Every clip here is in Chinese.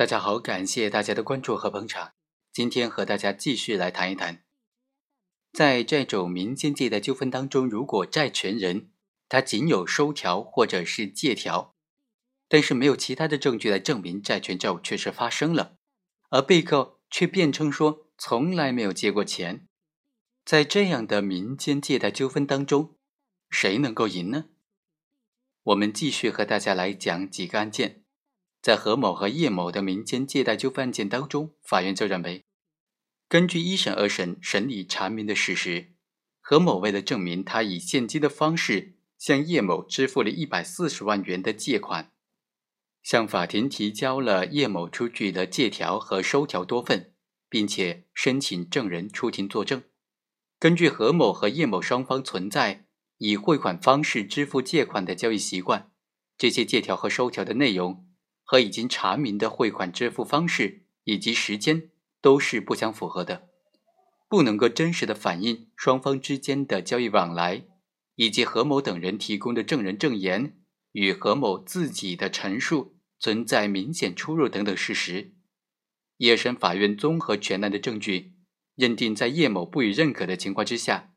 大家好，感谢大家的关注和捧场。今天和大家继续来谈一谈，在这种民间借贷纠纷当中，如果债权人他仅有收条或者是借条，但是没有其他的证据来证明债权债务确实发生了，而被告却辩称说从来没有借过钱，在这样的民间借贷纠纷当中，谁能够赢呢？我们继续和大家来讲几个案件。在何某和叶某的民间借贷纠纷案件当中，法院就认为，根据一审、二审审理查明的事实，何某为了证明他以现金的方式向叶某支付了一百四十万元的借款，向法庭提交了叶某出具的借条和收条多份，并且申请证人出庭作证。根据何某和叶某双方存在以汇款方式支付借款的交易习惯，这些借条和收条的内容。和已经查明的汇款支付方式以及时间都是不相符合的，不能够真实的反映双方之间的交易往来，以及何某等人提供的证人证言与何某自己的陈述存在明显出入等等事实。一审法院综合全案的证据，认定在叶某不予认可的情况之下，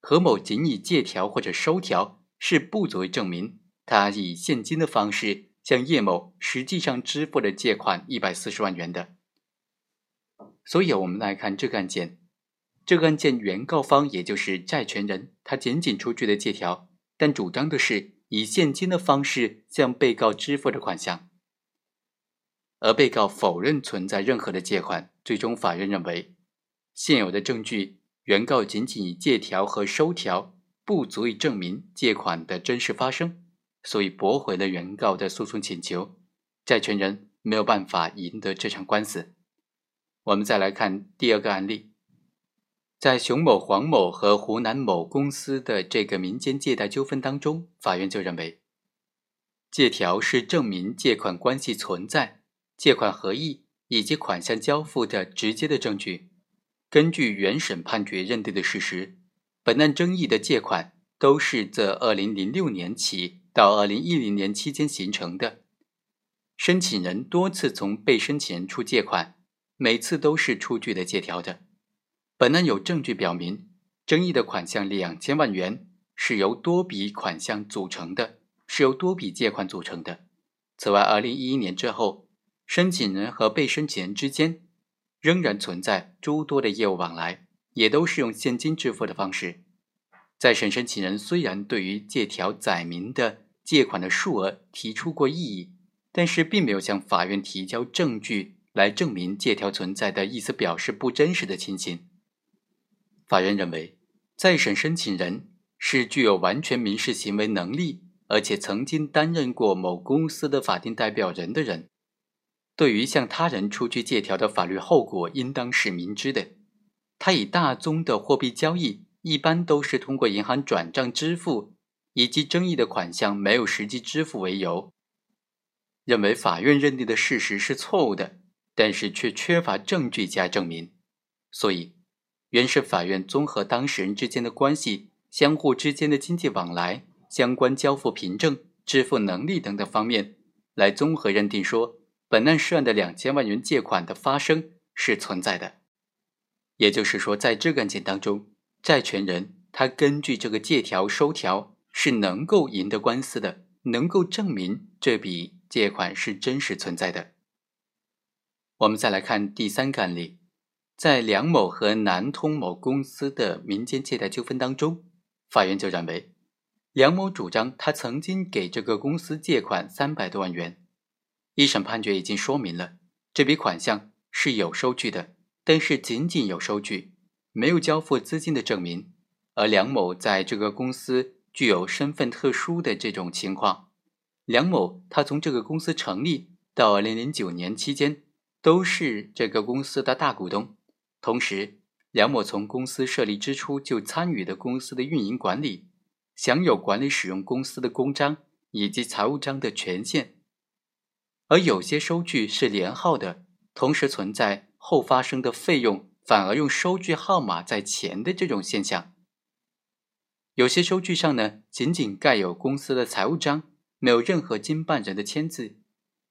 何某仅以借条或者收条是不足以证明他以现金的方式。向叶某实际上支付了借款一百四十万元的，所以，我们来看这个案件。这个案件原告方也就是债权人，他仅仅出具了借条，但主张的是以现金的方式向被告支付的款项，而被告否认存在任何的借款。最终，法院认为现有的证据，原告仅仅以借条和收条不足以证明借款的真实发生。所以驳回了原告的诉讼请求，债权人没有办法赢得这场官司。我们再来看第二个案例，在熊某、黄某和湖南某公司的这个民间借贷纠纷当中，法院就认为，借条是证明借款关系存在、借款合意以及款项交付的直接的证据。根据原审判决认定的事实，本案争议的借款都是自二零零六年起。到二零一零年期间形成的，申请人多次从被申请人处借款，每次都是出具的借条的。本案有证据表明，争议的款项两千万元是由多笔款项组成的，是由多笔借款组成的。此外，二零一一年之后，申请人和被申请人之间仍然存在诸多的业务往来，也都是用现金支付的方式。在审申请人虽然对于借条载明的借款的数额提出过异议，但是并没有向法院提交证据来证明借条存在的意思表示不真实的情形。法院认为，再审申请人是具有完全民事行为能力，而且曾经担任过某公司的法定代表人的人，对于向他人出具借条的法律后果应当是明知的。他以大宗的货币交易一般都是通过银行转账支付。以及争议的款项没有实际支付为由，认为法院认定的事实是错误的，但是却缺乏证据加证明，所以原审法院综合当事人之间的关系、相互之间的经济往来、相关交付凭证、支付能力等等方面，来综合认定说，本案涉案的两千万元借款的发生是存在的。也就是说，在这个案件当中，债权人他根据这个借条收条。是能够赢得官司的，能够证明这笔借款是真实存在的。我们再来看第三个案例，在梁某和南通某公司的民间借贷纠纷当中，法院就认为，梁某主张他曾经给这个公司借款三百多万元，一审判决已经说明了这笔款项是有收据的，但是仅仅有收据，没有交付资金的证明，而梁某在这个公司。具有身份特殊的这种情况，梁某他从这个公司成立到二零零九年期间都是这个公司的大股东。同时，梁某从公司设立之初就参与的公司的运营管理，享有管理使用公司的公章以及财务章的权限。而有些收据是连号的，同时存在后发生的费用反而用收据号码在前的这种现象。有些收据上呢，仅仅盖有公司的财务章，没有任何经办人的签字。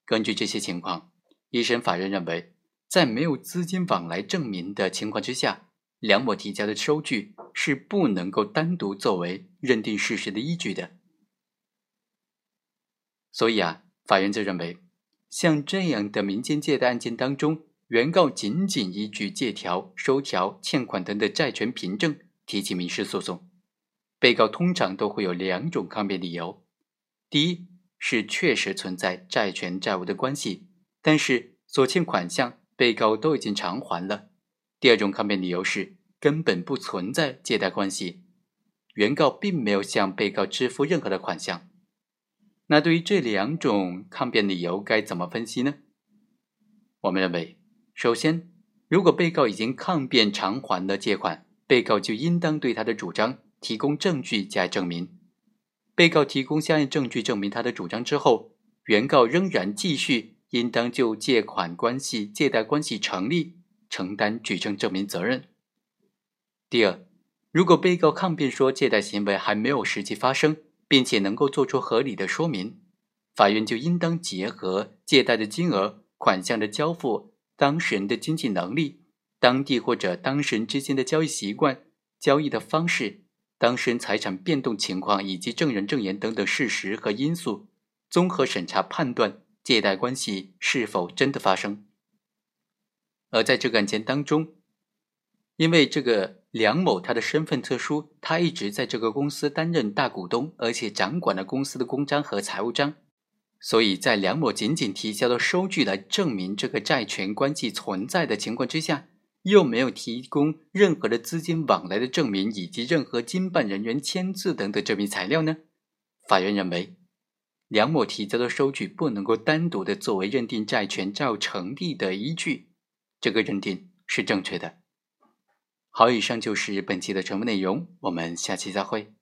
根据这些情况，一审法院认为，在没有资金往来证明的情况之下，梁某提交的收据是不能够单独作为认定事实的依据的。所以啊，法院就认为，像这样的民间借贷案件当中，原告仅仅依据借条、收条、欠款等的债权凭证提起民事诉讼，被告通常都会有两种抗辩理由：第一是确实存在债权债务的关系。但是所欠款项被告都已经偿还了。第二种抗辩理由是根本不存在借贷关系，原告并没有向被告支付任何的款项。那对于这两种抗辩理由该怎么分析呢？我们认为，首先，如果被告已经抗辩偿还了借款，被告就应当对他的主张提供证据加以证明。被告提供相应证据证明他的主张之后，原告仍然继续。应当就借款关系、借贷关系成立，承担举证证明责任。第二，如果被告抗辩说借贷行为还没有实际发生，并且能够做出合理的说明，法院就应当结合借贷的金额、款项的交付、当事人的经济能力、当地或者当事人之间的交易习惯、交易的方式、当事人财产变动情况以及证人证言等等事实和因素，综合审查判断。借贷关系是否真的发生？而在这个案件当中，因为这个梁某他的身份特殊，他一直在这个公司担任大股东，而且掌管了公司的公章和财务章，所以在梁某仅仅提交了收据来证明这个债权关系存在的情况之下，又没有提供任何的资金往来的证明以及任何经办人员签字等等证明材料呢？法院认为。梁某提交的收据不能够单独的作为认定债权债成立的依据，这个认定是正确的。好，以上就是本期的全部内容，我们下期再会。